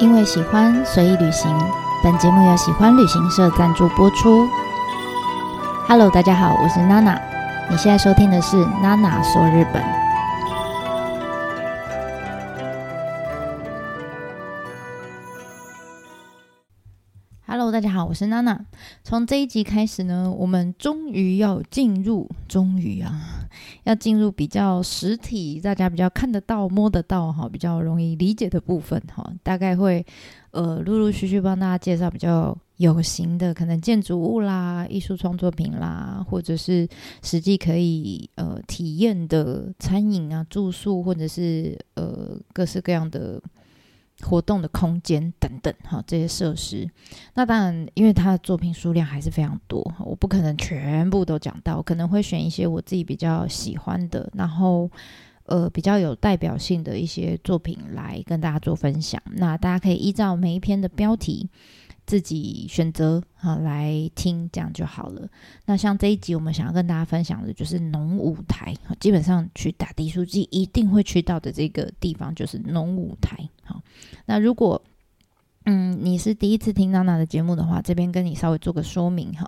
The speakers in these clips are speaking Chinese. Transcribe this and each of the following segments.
因为喜欢，随意旅行。本节目由喜欢旅行社赞助播出。Hello，大家好，我是娜娜。你现在收听的是娜娜说日本。Hello，大家好，我是娜娜。从这一集开始呢，我们终于要进入，终于啊，要进入比较实体，大家比较看得到、摸得到哈，比较容易理解的部分哈。大概会呃陆陆续续帮大家介绍比较有形的，可能建筑物啦、艺术创作品啦，或者是实际可以呃体验的餐饮啊、住宿，或者是呃各式各样的。活动的空间等等，哈，这些设施。那当然，因为他的作品数量还是非常多，我不可能全部都讲到，可能会选一些我自己比较喜欢的，然后呃比较有代表性的一些作品来跟大家做分享。那大家可以依照每一篇的标题。自己选择啊来听，这样就好了。那像这一集，我们想要跟大家分享的就是农舞台。基本上去打地艺术祭一定会去到的这个地方就是农舞台。好，那如果嗯你是第一次听娜娜的节目的话，这边跟你稍微做个说明哈。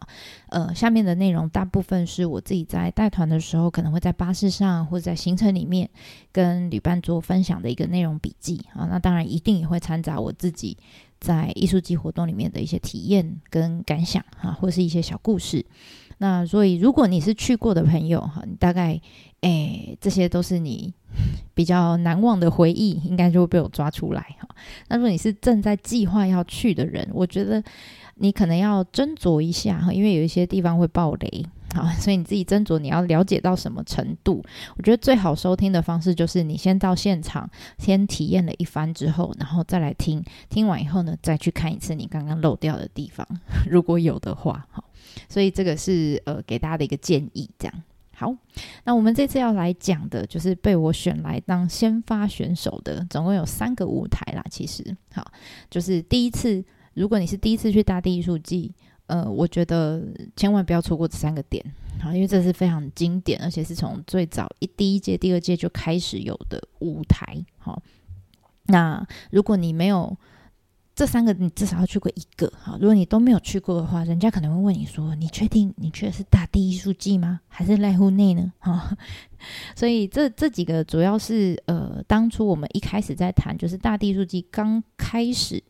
呃，下面的内容大部分是我自己在带团的时候，可能会在巴士上或者在行程里面跟旅伴做分享的一个内容笔记啊。那当然一定也会掺杂我自己。在艺术季活动里面的一些体验跟感想哈，或是一些小故事。那所以，如果你是去过的朋友哈，你大概诶，这些都是你 比较难忘的回忆，应该就会被我抓出来哈。那如果你是正在计划要去的人，我觉得你可能要斟酌一下哈，因为有一些地方会爆雷。好，所以你自己斟酌你要了解到什么程度。我觉得最好收听的方式就是你先到现场，先体验了一番之后，然后再来听。听完以后呢，再去看一次你刚刚漏掉的地方，如果有的话。好，所以这个是呃给大家的一个建议。这样好，那我们这次要来讲的就是被我选来当先发选手的，总共有三个舞台啦。其实好，就是第一次，如果你是第一次去大地艺术祭。呃，我觉得千万不要错过这三个点啊，因为这是非常经典，而且是从最早一第一届、第二届就开始有的舞台。好，那如果你没有这三个，你至少要去过一个。好，如果你都没有去过的话，人家可能会问你说：“你确定你去的是大地艺术季吗？还是濑户内呢？”哈，所以这这几个主要是呃，当初我们一开始在谈，就是大地艺术季刚开始。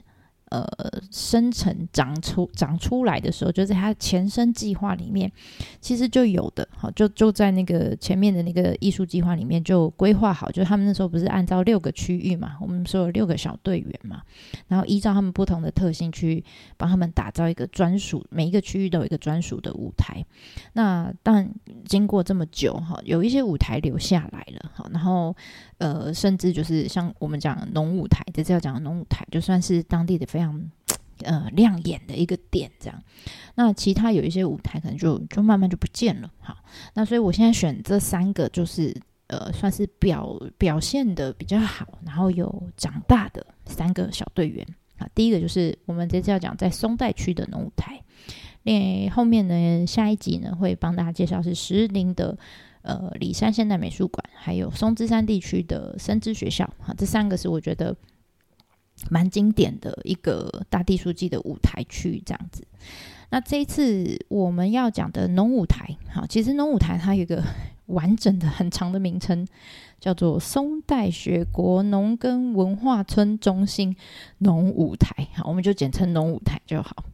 呃，生成长出长出来的时候，就在它前身计划里面，其实就有的，好，就就在那个前面的那个艺术计划里面就规划好，就他们那时候不是按照六个区域嘛，我们说有六个小队员嘛，然后依照他们不同的特性去帮他们打造一个专属，每一个区域都有一个专属的舞台。那但经过这么久哈，有一些舞台留下来了，好，然后呃，甚至就是像我们讲农舞台，这次要讲的农舞台，就算是当地的非常。呃亮眼的一个点，这样，那其他有一些舞台可能就就慢慢就不见了。好，那所以我现在选这三个，就是呃算是表表现的比较好，然后有长大的三个小队员。啊，第一个就是我们这次要讲在松代区的农舞台，另后面呢下一集呢会帮大家介绍是石林的呃里山现代美术馆，还有松之山地区的生之学校。啊，这三个是我觉得。蛮经典的一个大地书记的舞台区，这样子。那这一次我们要讲的农舞台，好，其实农舞台它有一个 完整的很长的名称，叫做松代学国农耕文化村中心农舞台，好，我们就简称农舞台就好。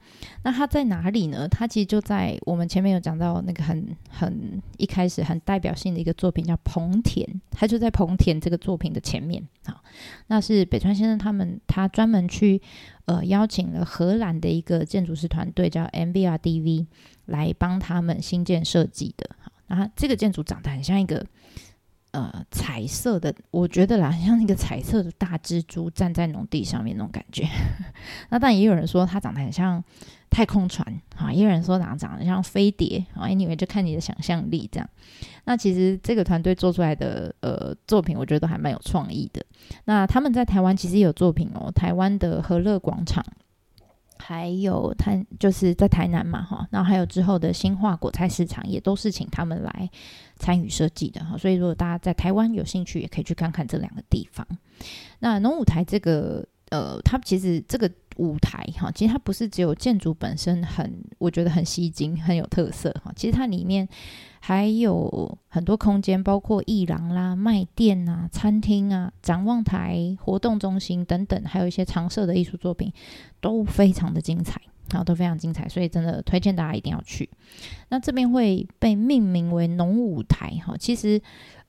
那它在哪里呢？它其实就在我们前面有讲到那个很很一开始很代表性的一个作品叫彭田，它就在彭田这个作品的前面。好，那是北川先生他们他专门去呃邀请了荷兰的一个建筑师团队叫 MVRDV 来帮他们新建设计的。好，那这个建筑长得很像一个。呃，彩色的，我觉得啦，像那个彩色的大蜘蛛站在农地上面那种感觉。那但也有人说它长得很像太空船啊，也有人说长长得像飞碟啊。Anyway，就看你的想象力这样。那其实这个团队做出来的呃作品，我觉得都还蛮有创意的。那他们在台湾其实也有作品哦，台湾的和乐广场。还有台就是在台南嘛，哈，然后还有之后的新化果菜市场，也都是请他们来参与设计的哈。所以如果大家在台湾有兴趣，也可以去看看这两个地方。那农舞台这个呃，它其实这个舞台哈，其实它不是只有建筑本身很，我觉得很吸睛，很有特色哈。其实它里面还有很多空间，包括艺廊啦、卖店啊、餐厅啊、展望台、活动中心等等，还有一些常设的艺术作品，都非常的精彩，好，都非常精彩，所以真的推荐大家一定要去。那这边会被命名为农舞台哈，其实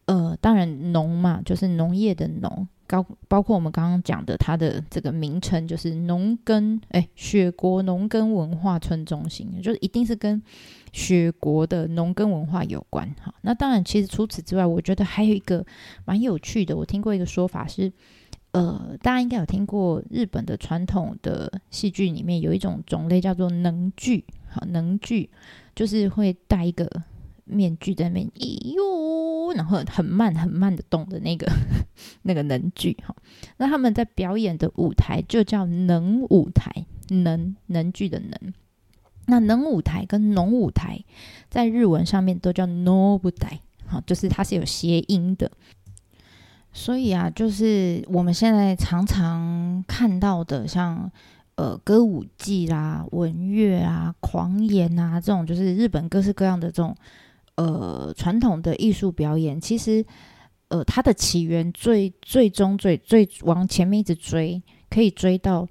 呃，当然农嘛，就是农业的农。高包括我们刚刚讲的，它的这个名称就是农耕，哎，雪国农耕文化村中心，就是一定是跟雪国的农耕文化有关哈。那当然，其实除此之外，我觉得还有一个蛮有趣的，我听过一个说法是，呃，大家应该有听过日本的传统的戏剧里面有一种种类叫做能剧，好，能剧就是会带一个。面具在那边，咦哟，然后很慢很慢的动的那个 那个能剧哈，那他们在表演的舞台就叫能舞台，能能剧的能。那能舞台跟农舞台在日文上面都叫 no 舞台，好，就是它是有谐音的。所以啊，就是我们现在常常看到的像，像呃歌舞伎啦、文乐啊、狂言啊这种，就是日本各式各样的这种。呃，传统的艺术表演，其实，呃，它的起源最最终最最往前面一直追，可以追到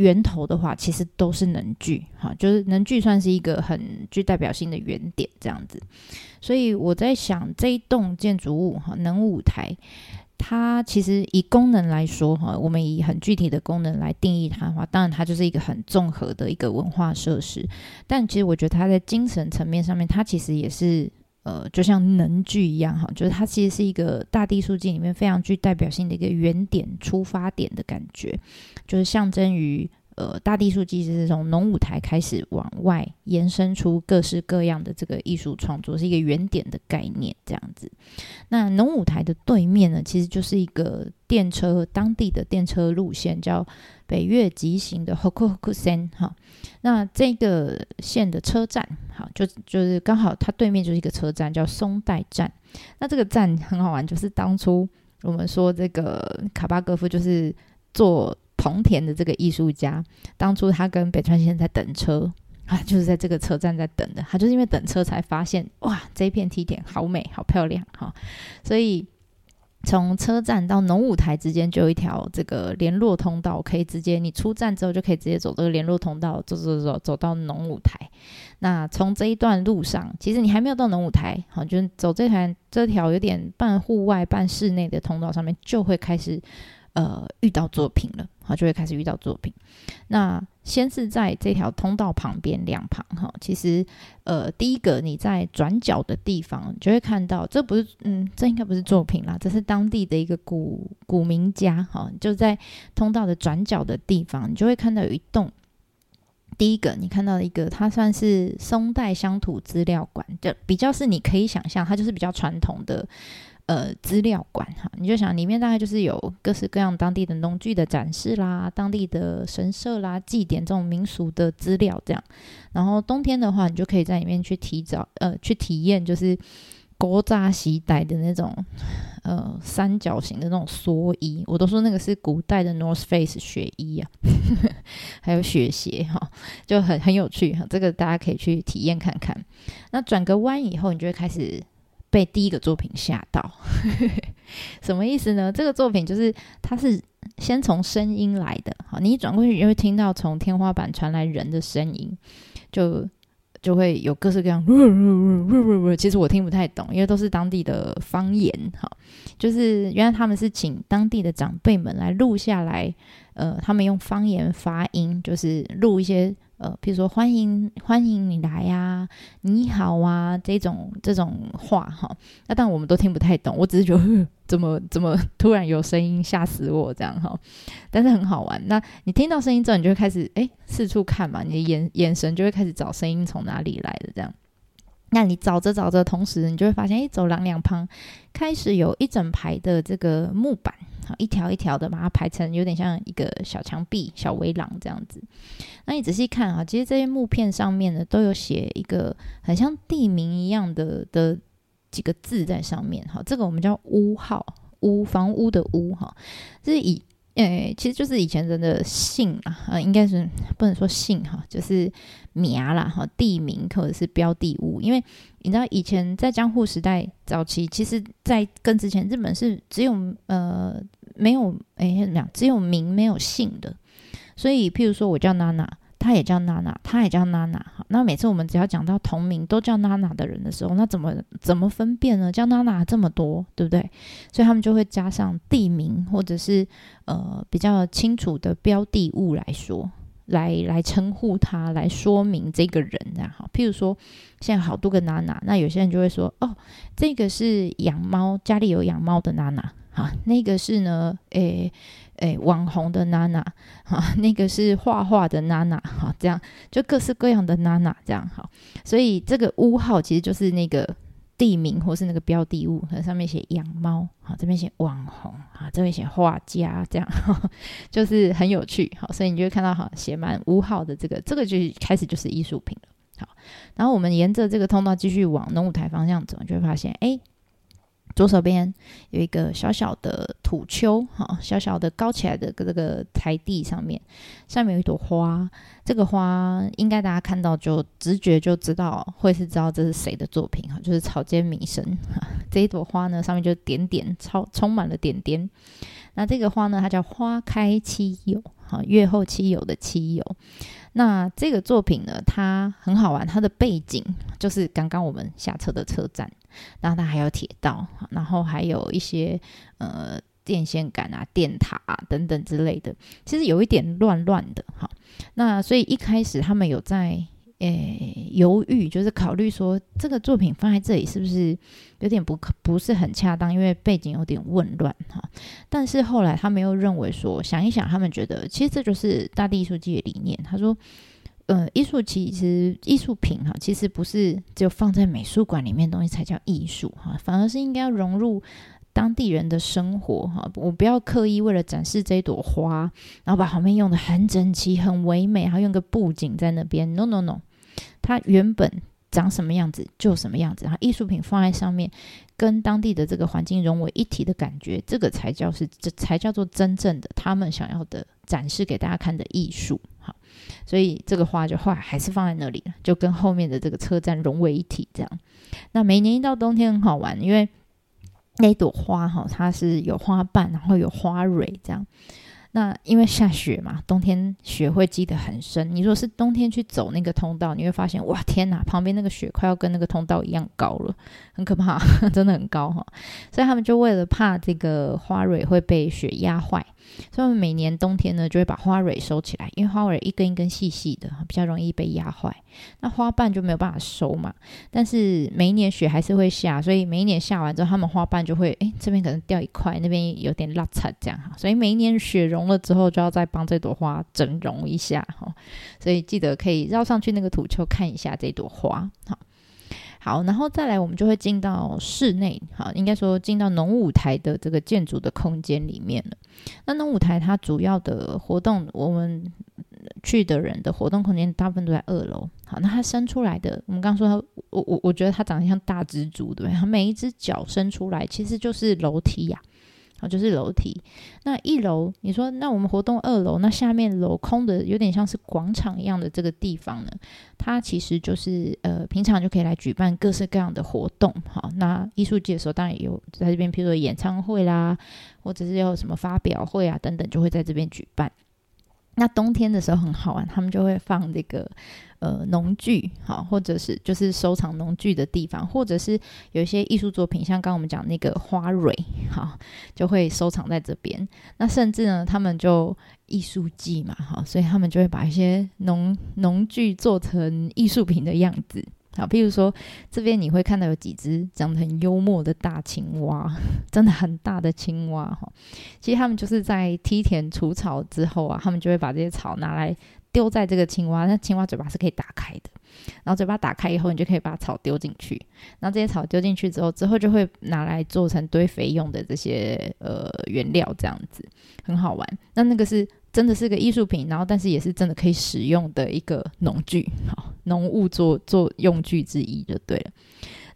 源头的话，其实都是能聚，哈，就是能聚算是一个很具代表性的原点，这样子。所以我在想，这一栋建筑物，哈，能舞台。它其实以功能来说，哈，我们以很具体的功能来定义它的话，当然它就是一个很综合的一个文化设施。但其实我觉得它在精神层面上面，它其实也是呃，就像能剧一样，哈，就是它其实是一个大地数据里面非常具代表性的一个原点、出发点的感觉，就是象征于。呃，大地艺术季是从农舞台开始往外延伸出各式各样的这个艺术创作，是一个原点的概念这样子。那农舞台的对面呢，其实就是一个电车，当地的电车路线叫北越急行的 Hokuhoku Sen 哈。那这个线的车站，好，就就是刚好它对面就是一个车站，叫松代站。那这个站很好玩，就是当初我们说这个卡巴戈夫就是做。铜田的这个艺术家，当初他跟北川先生在等车啊，就是在这个车站在等的。他就是因为等车才发现，哇，这一片梯田好美，好漂亮哈。所以从车站到农舞台之间就有一条这个联络通道，可以直接你出站之后就可以直接走这个联络通道，走走走走到农舞台。那从这一段路上，其实你还没有到农舞台，好，就是走这条这条有点半户外半室内的通道上面，就会开始。呃，遇到作品了，就会开始遇到作品。那先是在这条通道旁边两旁，哈，其实，呃，第一个你在转角的地方，就会看到，这不是，嗯，这应该不是作品啦，这是当地的一个古古民家，哈，就在通道的转角的地方，你就会看到有一栋。第一个，你看到一个，它算是松代乡土资料馆，就比较是你可以想象，它就是比较传统的。呃，资料馆哈，你就想里面大概就是有各式各样当地的农具的展示啦，当地的神社啦、祭典这种民俗的资料这样。然后冬天的话，你就可以在里面去提早呃去体验，就是古早时代的那种呃三角形的那种蓑衣，我都说那个是古代的 North Face 雪衣啊，还有雪鞋哈，就很很有趣哈，这个大家可以去体验看看。那转个弯以后，你就会开始。被第一个作品吓到，什么意思呢？这个作品就是它是先从声音来的，好，你一转过去，你就会听到从天花板传来人的声音，就就会有各式各样，其实我听不太懂，因为都是当地的方言，哈，就是原来他们是请当地的长辈们来录下来，呃，他们用方言发音，就是录一些。呃，比如说欢迎欢迎你来呀、你好啊，这种这种话哈，那当然我们都听不太懂。我只是觉得怎么怎么突然有声音，吓死我这样哈。但是很好玩。那你听到声音之后，你就会开始哎四处看嘛，你的眼眼神就会开始找声音从哪里来的这样。那你找着找着，同时你就会发现，哎，走廊两旁开始有一整排的这个木板。好一条一条的把它排成有点像一个小墙壁、小围廊这样子。那你仔细看啊，其实这些木片上面呢都有写一个很像地名一样的的几个字在上面。哈，这个我们叫屋号，屋房屋的屋哈，这是以诶，其实就是以前人的姓啊，呃，应该是不能说姓哈，就是名啦哈，地名或者是标的物。因为你知道以前在江户时代早期，其实，在跟之前，日本是只有呃没有诶怎么样，只有名没有姓的。所以，譬如说我叫娜娜。他也叫娜娜，他也叫娜娜。好，那每次我们只要讲到同名都叫娜娜的人的时候，那怎么怎么分辨呢？叫娜娜这么多，对不对？所以他们就会加上地名或者是呃比较清楚的标的物来说，来来称呼他，来说明这个人这样。好，譬如说现在好多个娜娜，那有些人就会说，哦，这个是养猫，家里有养猫的娜娜。好，那个是呢，诶。诶，网红的娜娜，哈，那个是画画的娜娜，哈，这样就各式各样的娜娜，这样好，所以这个屋号其实就是那个地名或是那个标的物，上面写养猫，好，这边写网红，啊，这边写画家，这样呵呵 就是很有趣，好，所以你就会看到哈，写满屋号的这个，这个就开始就是艺术品了，好，然后我们沿着这个通道继续往农舞台方向走，就会发现，诶。左手边有一个小小的土丘，哈，小小的高起来的这个台地上面，上面有一朵花。这个花应该大家看到就直觉就知道，会是知道这是谁的作品哈，就是草间弥生。这一朵花呢，上面就点点超充满了点点。那这个花呢，它叫花开七友，哈，月后妻有的妻有。那这个作品呢，它很好玩，它的背景就是刚刚我们下车的车站。然后它还有铁道，然后还有一些呃电线杆啊、电塔啊等等之类的，其实有一点乱乱的哈。那所以一开始他们有在诶犹豫，就是考虑说这个作品放在这里是不是有点不不是很恰当，因为背景有点混乱哈。但是后来他们又认为说，想一想，他们觉得其实这就是大地艺术祭的理念。他说。呃，艺术其实艺术品哈，其实不是只有放在美术馆里面的东西才叫艺术哈，反而是应该要融入当地人的生活哈。我不要刻意为了展示这一朵花，然后把旁边用的很整齐、很唯美，然后用个布景在那边。No No No，它原本长什么样子就什么样子，然后艺术品放在上面，跟当地的这个环境融为一体的感觉，这个才叫是这才叫做真正的他们想要的展示给大家看的艺术。好，所以这个花就后来还是放在那里了，就跟后面的这个车站融为一体。这样，那每年一到冬天很好玩，因为那朵花哈，它是有花瓣，然后有花蕊这样。那因为下雪嘛，冬天雪会积得很深。你如果是冬天去走那个通道，你会发现哇，天哪，旁边那个雪快要跟那个通道一样高了，很可怕，真的很高哈。所以他们就为了怕这个花蕊会被雪压坏。所以，每年冬天呢，就会把花蕊收起来，因为花蕊一根一根细细的，比较容易被压坏。那花瓣就没有办法收嘛。但是每一年雪还是会下，所以每一年下完之后，他们花瓣就会，哎，这边可能掉一块，那边有点落差这样哈。所以每一年雪融融了之后，就要再帮这朵花整容一下哈。所以记得可以绕上去那个土丘看一下这朵花，好。好，然后再来，我们就会进到室内，好，应该说进到农舞台的这个建筑的空间里面了。那农舞台它主要的活动，我们去的人的活动空间大部分都在二楼。好，那它伸出来的，我们刚刚说它，我我我觉得它长得像大蜘蛛，对不对？它每一只脚伸出来，其实就是楼梯呀。就是楼梯。那一楼，你说那我们活动二楼，那下面镂空的有点像是广场一样的这个地方呢？它其实就是呃，平常就可以来举办各式各样的活动。好，那艺术节的时候当然也有在这边，譬如说演唱会啦，或者是有什么发表会啊等等，就会在这边举办。那冬天的时候很好玩，他们就会放这个呃农具，好，或者是就是收藏农具的地方，或者是有一些艺术作品，像刚我们讲那个花蕊，好，就会收藏在这边。那甚至呢，他们就艺术季嘛，好，所以他们就会把一些农农具做成艺术品的样子。好，譬如说这边你会看到有几只长得很幽默的大青蛙，真的很大的青蛙哈。其实他们就是在梯田除草之后啊，他们就会把这些草拿来丢在这个青蛙，那青蛙嘴巴是可以打开的，然后嘴巴打开以后，你就可以把草丢进去。然后这些草丢进去之后，之后就会拿来做成堆肥用的这些呃原料，这样子很好玩。那那个是。真的是个艺术品，然后但是也是真的可以使用的一个农具，好，农务做做用具之一就对了。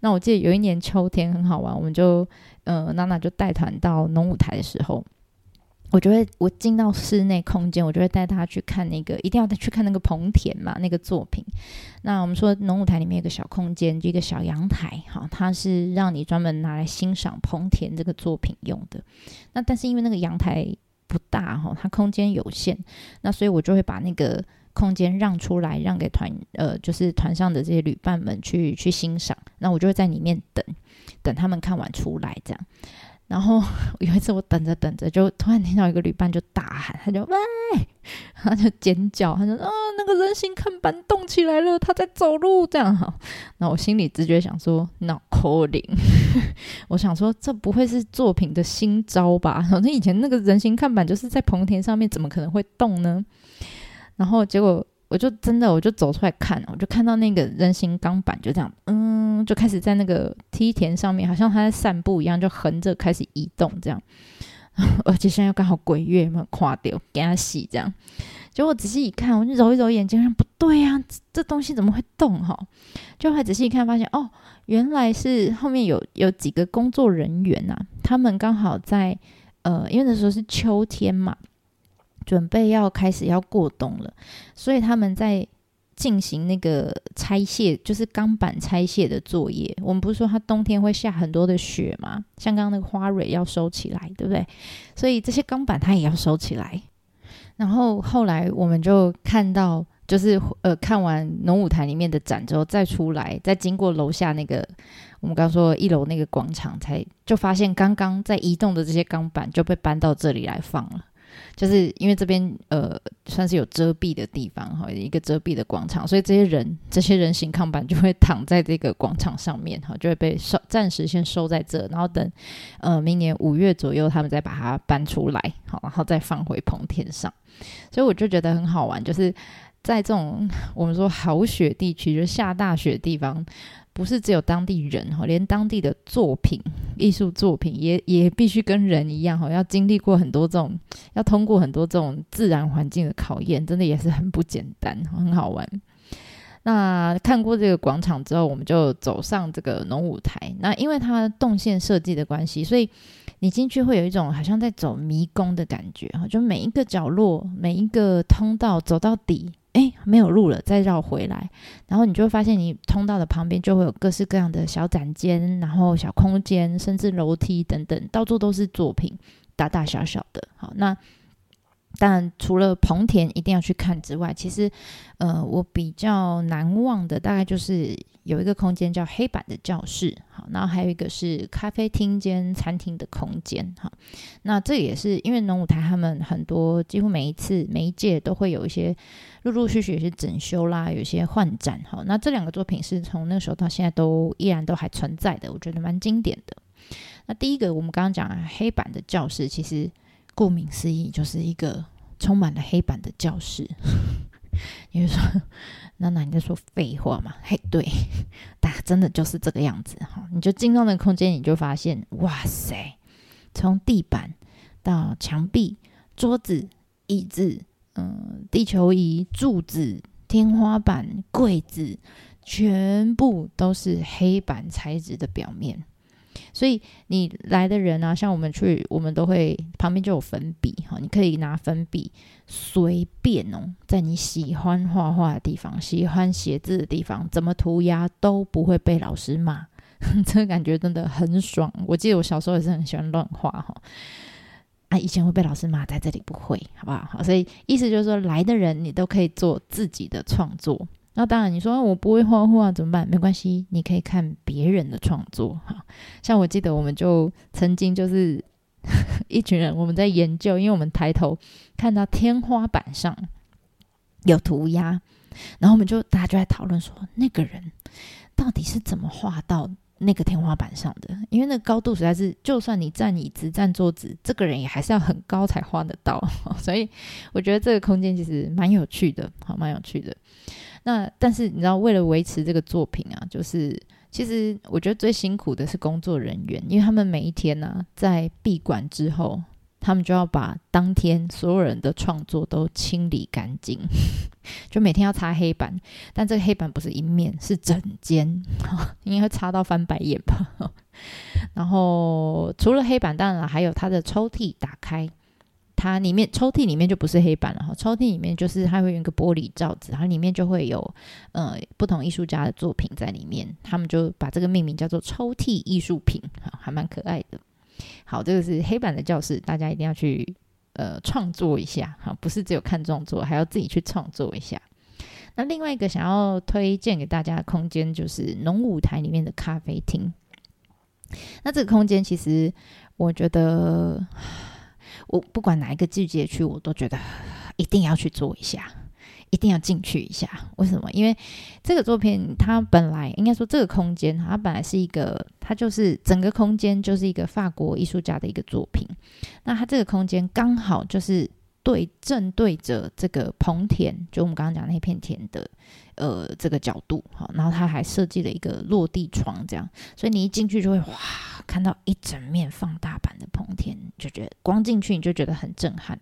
那我记得有一年秋天很好玩，我们就呃娜娜就带团到农舞台的时候，我就会我进到室内空间，我就会带他去看那个，一定要去看那个棚田嘛，那个作品。那我们说农舞台里面有个小空间，就一个小阳台，哈，它是让你专门拿来欣赏棚田这个作品用的。那但是因为那个阳台大，哈，它空间有限，那所以我就会把那个空间让出来，让给团，呃，就是团上的这些旅伴们去去欣赏。那我就会在里面等，等他们看完出来，这样。然后有一次我等着等着，就突然听到一个旅伴就大喊，他就喂，他就尖叫，他说啊，那个人形看板动起来了，他在走路，这样哈。那我心里直觉想说，not calling，我想说这不会是作品的新招吧？反正以前那个人形看板就是在棚田上面，怎么可能会动呢？然后结果。我就真的，我就走出来看，我就看到那个人形钢板就这样，嗯，就开始在那个梯田上面，好像他在散步一样，就横着开始移动这样。而且现在又刚好鬼月嘛，垮掉给他洗这样。结果我仔细一看，我就揉一揉眼睛，说不对呀、啊，这东西怎么会动哈？就还仔细一看，发现哦，原来是后面有有几个工作人员呐、啊，他们刚好在呃，因为那时候是秋天嘛。准备要开始要过冬了，所以他们在进行那个拆卸，就是钢板拆卸的作业。我们不是说它冬天会下很多的雪吗？像刚刚那个花蕊要收起来，对不对？所以这些钢板它也要收起来。然后后来我们就看到，就是呃看完农舞台里面的展之后，再出来，再经过楼下那个我们刚刚说一楼那个广场，才就发现刚刚在移动的这些钢板就被搬到这里来放了。就是因为这边呃算是有遮蔽的地方哈，一个遮蔽的广场，所以这些人这些人形看板就会躺在这个广场上面哈，就会被收暂时先收在这，然后等呃明年五月左右他们再把它搬出来，好，然后再放回棚田上。所以我就觉得很好玩，就是在这种我们说好雪地区，就下大雪的地方。不是只有当地人哈，连当地的作品、艺术作品也也必须跟人一样哈，要经历过很多这种，要通过很多这种自然环境的考验，真的也是很不简单，很好玩。那看过这个广场之后，我们就走上这个农舞台。那因为它动线设计的关系，所以你进去会有一种好像在走迷宫的感觉哈，就每一个角落、每一个通道走到底。哎，没有路了，再绕回来，然后你就会发现，你通道的旁边就会有各式各样的小展间，然后小空间，甚至楼梯等等，到处都是作品，大大小小的。好，那但除了蓬田一定要去看之外，其实，呃，我比较难忘的大概就是。有一个空间叫黑板的教室，好，然后还有一个是咖啡厅兼餐厅的空间，好，那这也是因为农舞台他们很多几乎每一次每一届都会有一些陆陆续续有些整修啦，有些换展，好，那这两个作品是从那时候到现在都依然都还存在的，我觉得蛮经典的。那第一个我们刚刚讲黑板的教室，其实顾名思义就是一个充满了黑板的教室。你会说，娜娜你在说废话吗？嘿，对，大家真的就是这个样子哈。你就进到那个空间，你就发现，哇塞，从地板到墙壁、桌子、椅子、嗯，地球仪、柱子、天花板、柜子，全部都是黑板材质的表面。所以你来的人啊，像我们去，我们都会旁边就有粉笔哈，你可以拿粉笔随便哦，在你喜欢画画的地方、喜欢写字的地方，怎么涂鸦都不会被老师骂，这个感觉真的很爽。我记得我小时候也是很喜欢乱画哈，啊，以前会被老师骂，在这里不会，好不好？好，所以意思就是说，来的人你都可以做自己的创作。那当然，你说我不会画画怎么办？没关系，你可以看别人的创作。哈，像我记得，我们就曾经就是 一群人，我们在研究，因为我们抬头看到天花板上有涂鸦，然后我们就大家就在讨论说，那个人到底是怎么画到那个天花板上的？因为那个高度实在是，就算你站椅子、站桌子，这个人也还是要很高才画得到。所以我觉得这个空间其实蛮有趣的，好，蛮有趣的。那但是你知道，为了维持这个作品啊，就是其实我觉得最辛苦的是工作人员，因为他们每一天呢、在闭馆之后，他们就要把当天所有人的创作都清理干净，就每天要擦黑板，但这个黑板不是一面，是整间，应该会擦到翻白眼吧。然后除了黑板，当然还有他的抽屉打开。它里面抽屉里面就不是黑板了哈，抽屉里面就是它会有一个玻璃罩子，然后里面就会有呃不同艺术家的作品在里面，他们就把这个命名叫做抽屉艺术品，哈，还蛮可爱的。好，这个是黑板的教室，大家一定要去呃创作一下哈，不是只有看创作，还要自己去创作一下。那另外一个想要推荐给大家的空间就是农舞台里面的咖啡厅。那这个空间其实我觉得，我不管哪一个季节去，我都觉得一定要去做一下，一定要进去一下。为什么？因为这个作品它本来应该说这个空间，它本来是一个，它就是整个空间就是一个法国艺术家的一个作品。那它这个空间刚好就是。对，正对着这个棚田，就我们刚刚讲那片田的，呃，这个角度，好，然后他还设计了一个落地窗，这样，所以你一进去就会哇，看到一整面放大版的棚田，就觉得光进去你就觉得很震撼。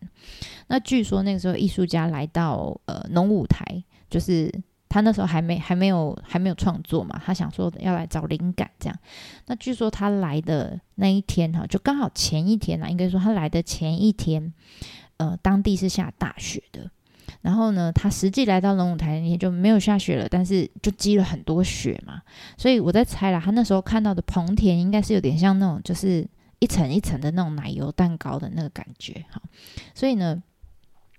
那据说那个时候艺术家来到呃农舞台，就是他那时候还没还没有还没有创作嘛，他想说要来找灵感这样。那据说他来的那一天哈，就刚好前一天啦，应该说他来的前一天。呃，当地是下大雪的，然后呢，他实际来到龙舞台那天就没有下雪了，但是就积了很多雪嘛，所以我在猜啦，他那时候看到的棚田应该是有点像那种，就是一层一层的那种奶油蛋糕的那个感觉哈，所以呢，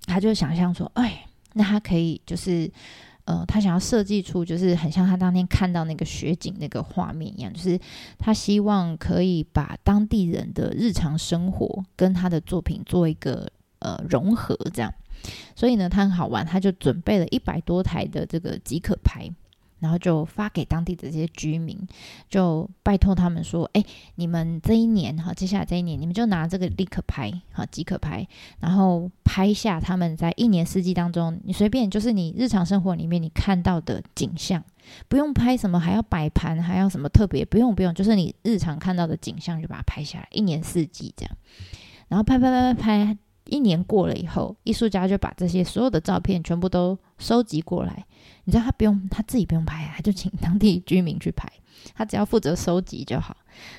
他就想象说，哎，那他可以就是，呃，他想要设计出就是很像他当天看到那个雪景那个画面一样，就是他希望可以把当地人的日常生活跟他的作品做一个。呃，融合这样，所以呢，他很好玩，他就准备了一百多台的这个即可拍，然后就发给当地的这些居民，就拜托他们说，哎，你们这一年哈，接下来这一年，你们就拿这个立可拍哈，即可拍，然后拍下他们在一年四季当中，你随便就是你日常生活里面你看到的景象，不用拍什么，还要摆盘，还要什么特别，不用不用，就是你日常看到的景象就把它拍下来，一年四季这样，然后拍拍拍拍拍。一年过了以后，艺术家就把这些所有的照片全部都收集过来。你知道他不用，他自己不用拍，他就请当地居民去拍，他只要负责收集就好。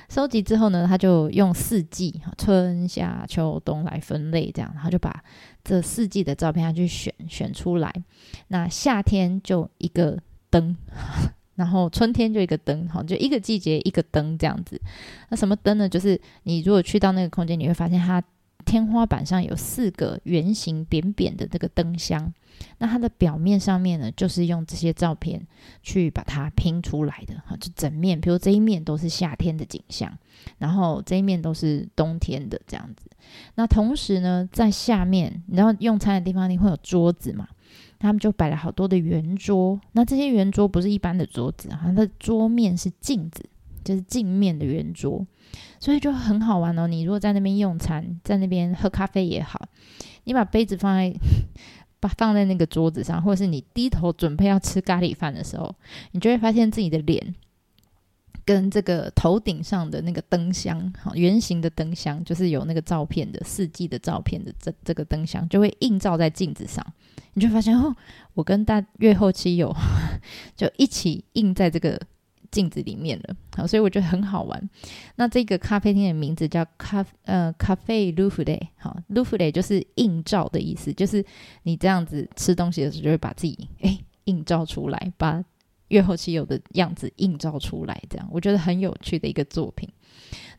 收集之后呢，他就用四季春夏秋冬来分类，这样，然后就把这四季的照片他去选选出来。那夏天就一个灯，然后春天就一个灯，好，就一个季节一个灯这样子。那什么灯呢？就是你如果去到那个空间，你会发现它。天花板上有四个圆形扁扁的这个灯箱，那它的表面上面呢，就是用这些照片去把它拼出来的哈，就整面，比如这一面都是夏天的景象，然后这一面都是冬天的这样子。那同时呢，在下面，你知道用餐的地方你会有桌子嘛？他们就摆了好多的圆桌，那这些圆桌不是一般的桌子，它的桌面是镜子，就是镜面的圆桌。所以就很好玩哦。你如果在那边用餐，在那边喝咖啡也好，你把杯子放在 把放在那个桌子上，或者是你低头准备要吃咖喱饭的时候，你就会发现自己的脸跟这个头顶上的那个灯箱，好圆形的灯箱，就是有那个照片的四季的照片的这这个灯箱，就会映照在镜子上，你就发现哦，我跟大月后期有 就一起映在这个。镜子里面了，好，所以我觉得很好玩。那这个咖啡厅的名字叫咖呃咖啡 Reflet，好 Lufle 就是映照的意思，就是你这样子吃东西的时候，就会把自己诶映照出来，把月后期有的样子映照出来，这样我觉得很有趣的一个作品。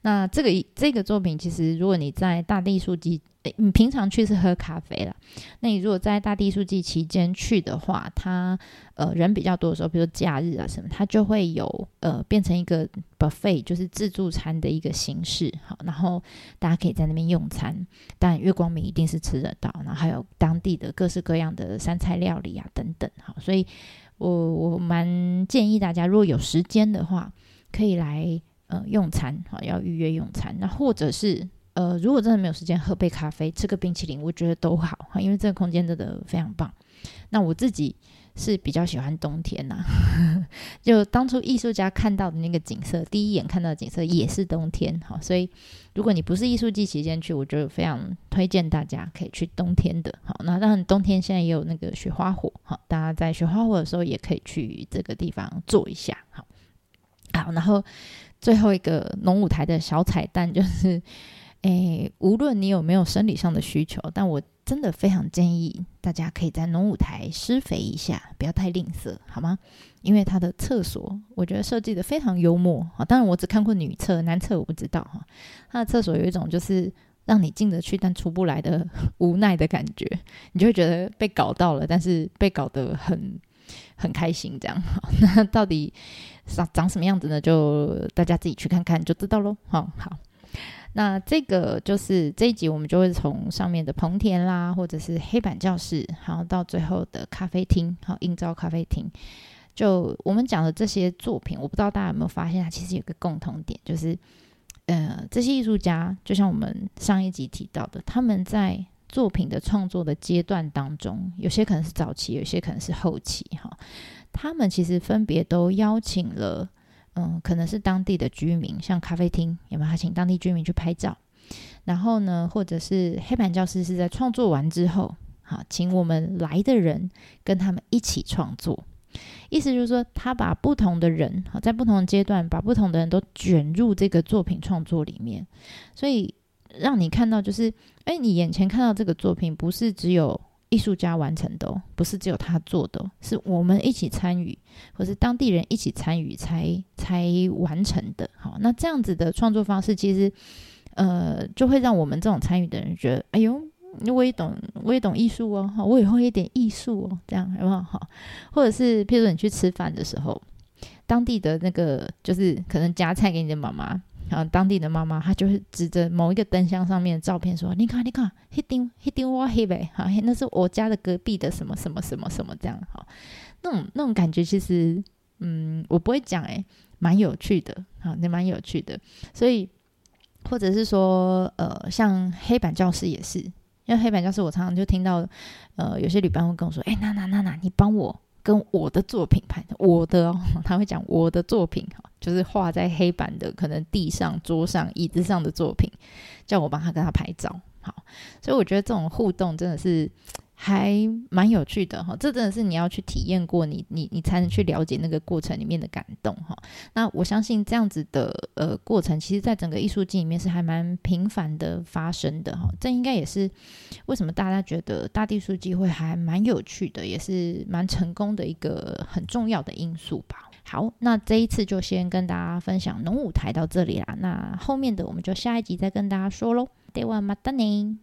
那这个这个作品，其实如果你在大地艺术季，你平常去是喝咖啡啦。那你如果在大地艺术季期间去的话，它呃人比较多的时候，比如假日啊什么，它就会有呃变成一个 buffet，就是自助餐的一个形式。好，然后大家可以在那边用餐，但月光米一定是吃得到，然后还有当地的各式各样的山菜料理啊等等。好，所以我我蛮建议大家，如果有时间的话，可以来。呃，用餐好，要预约用餐。那或者是呃，如果真的没有时间，喝杯咖啡，吃个冰淇淋，我觉得都好哈，因为这个空间真的非常棒。那我自己是比较喜欢冬天呐、啊，就当初艺术家看到的那个景色，第一眼看到的景色也是冬天哈。所以如果你不是艺术季期间去，我就非常推荐大家可以去冬天的。好，那当然冬天现在也有那个雪花火哈，大家在雪花火的时候也可以去这个地方坐一下。好，好，然后。最后一个农舞台的小彩蛋 就是，诶，无论你有没有生理上的需求，但我真的非常建议大家可以在农舞台施肥一下，不要太吝啬，好吗？因为它的厕所我觉得设计得非常幽默啊。当然我只看过女厕，男厕我不知道哈。它的厕所有一种就是让你进得去但出不来的无奈的感觉，你就会觉得被搞到了，但是被搞得很很开心这样。那到底长长什么样子呢？就大家自己去看看就知道喽。好好。那这个就是这一集，我们就会从上面的棚田啦，或者是黑板教室，然后到最后的咖啡厅，好，英招咖啡厅。就我们讲的这些作品，我不知道大家有没有发现，它其实有个共同点，就是呃，这些艺术家，就像我们上一集提到的，他们在作品的创作的阶段当中，有些可能是早期，有些可能是后期，哈，他们其实分别都邀请了。嗯，可能是当地的居民，像咖啡厅有没有？他请当地居民去拍照，然后呢，或者是黑板教室是在创作完之后，好，请我们来的人跟他们一起创作。意思就是说，他把不同的人，好，在不同的阶段，把不同的人都卷入这个作品创作里面，所以让你看到，就是，哎，你眼前看到这个作品，不是只有。艺术家完成的哦，不是只有他做的哦，是我们一起参与，或是当地人一起参与才才完成的。好，那这样子的创作方式，其实呃，就会让我们这种参与的人觉得，哎呦，我也懂，我也懂艺术哦，我也会一点艺术哦，这样有没有好？或者是，譬如你去吃饭的时候，当地的那个就是可能夹菜给你的妈妈。然后当地的妈妈，她就会指着某一个灯箱上面的照片说：“你看，你看，那张那张我黑呗，哈，那是我家的隔壁的什么什么什么什么这样，哈，那种那种感觉其实，嗯，我不会讲，诶，蛮有趣的，哈，也蛮有趣的。所以，或者是说，呃，像黑板教室也是，因为黑板教室我常常就听到，呃，有些旅伴会跟我说：，诶，娜娜娜娜，你帮我。”跟我的作品拍，我的哦，他会讲我的作品哈，就是画在黑板的，可能地上、桌上、椅子上的作品，叫我帮他跟他拍照。好，所以我觉得这种互动真的是还蛮有趣的哈。这真的是你要去体验过你，你你才能去了解那个过程里面的感动哈。那我相信这样子的呃过程，其实在整个艺术季里面是还蛮频繁的发生的哈。这应该也是为什么大家觉得大地艺术季会还蛮有趣的，也是蛮成功的一个很重要的因素吧。好，那这一次就先跟大家分享农舞台到这里啦。那后面的我们就下一集再跟大家说喽。ではまたね。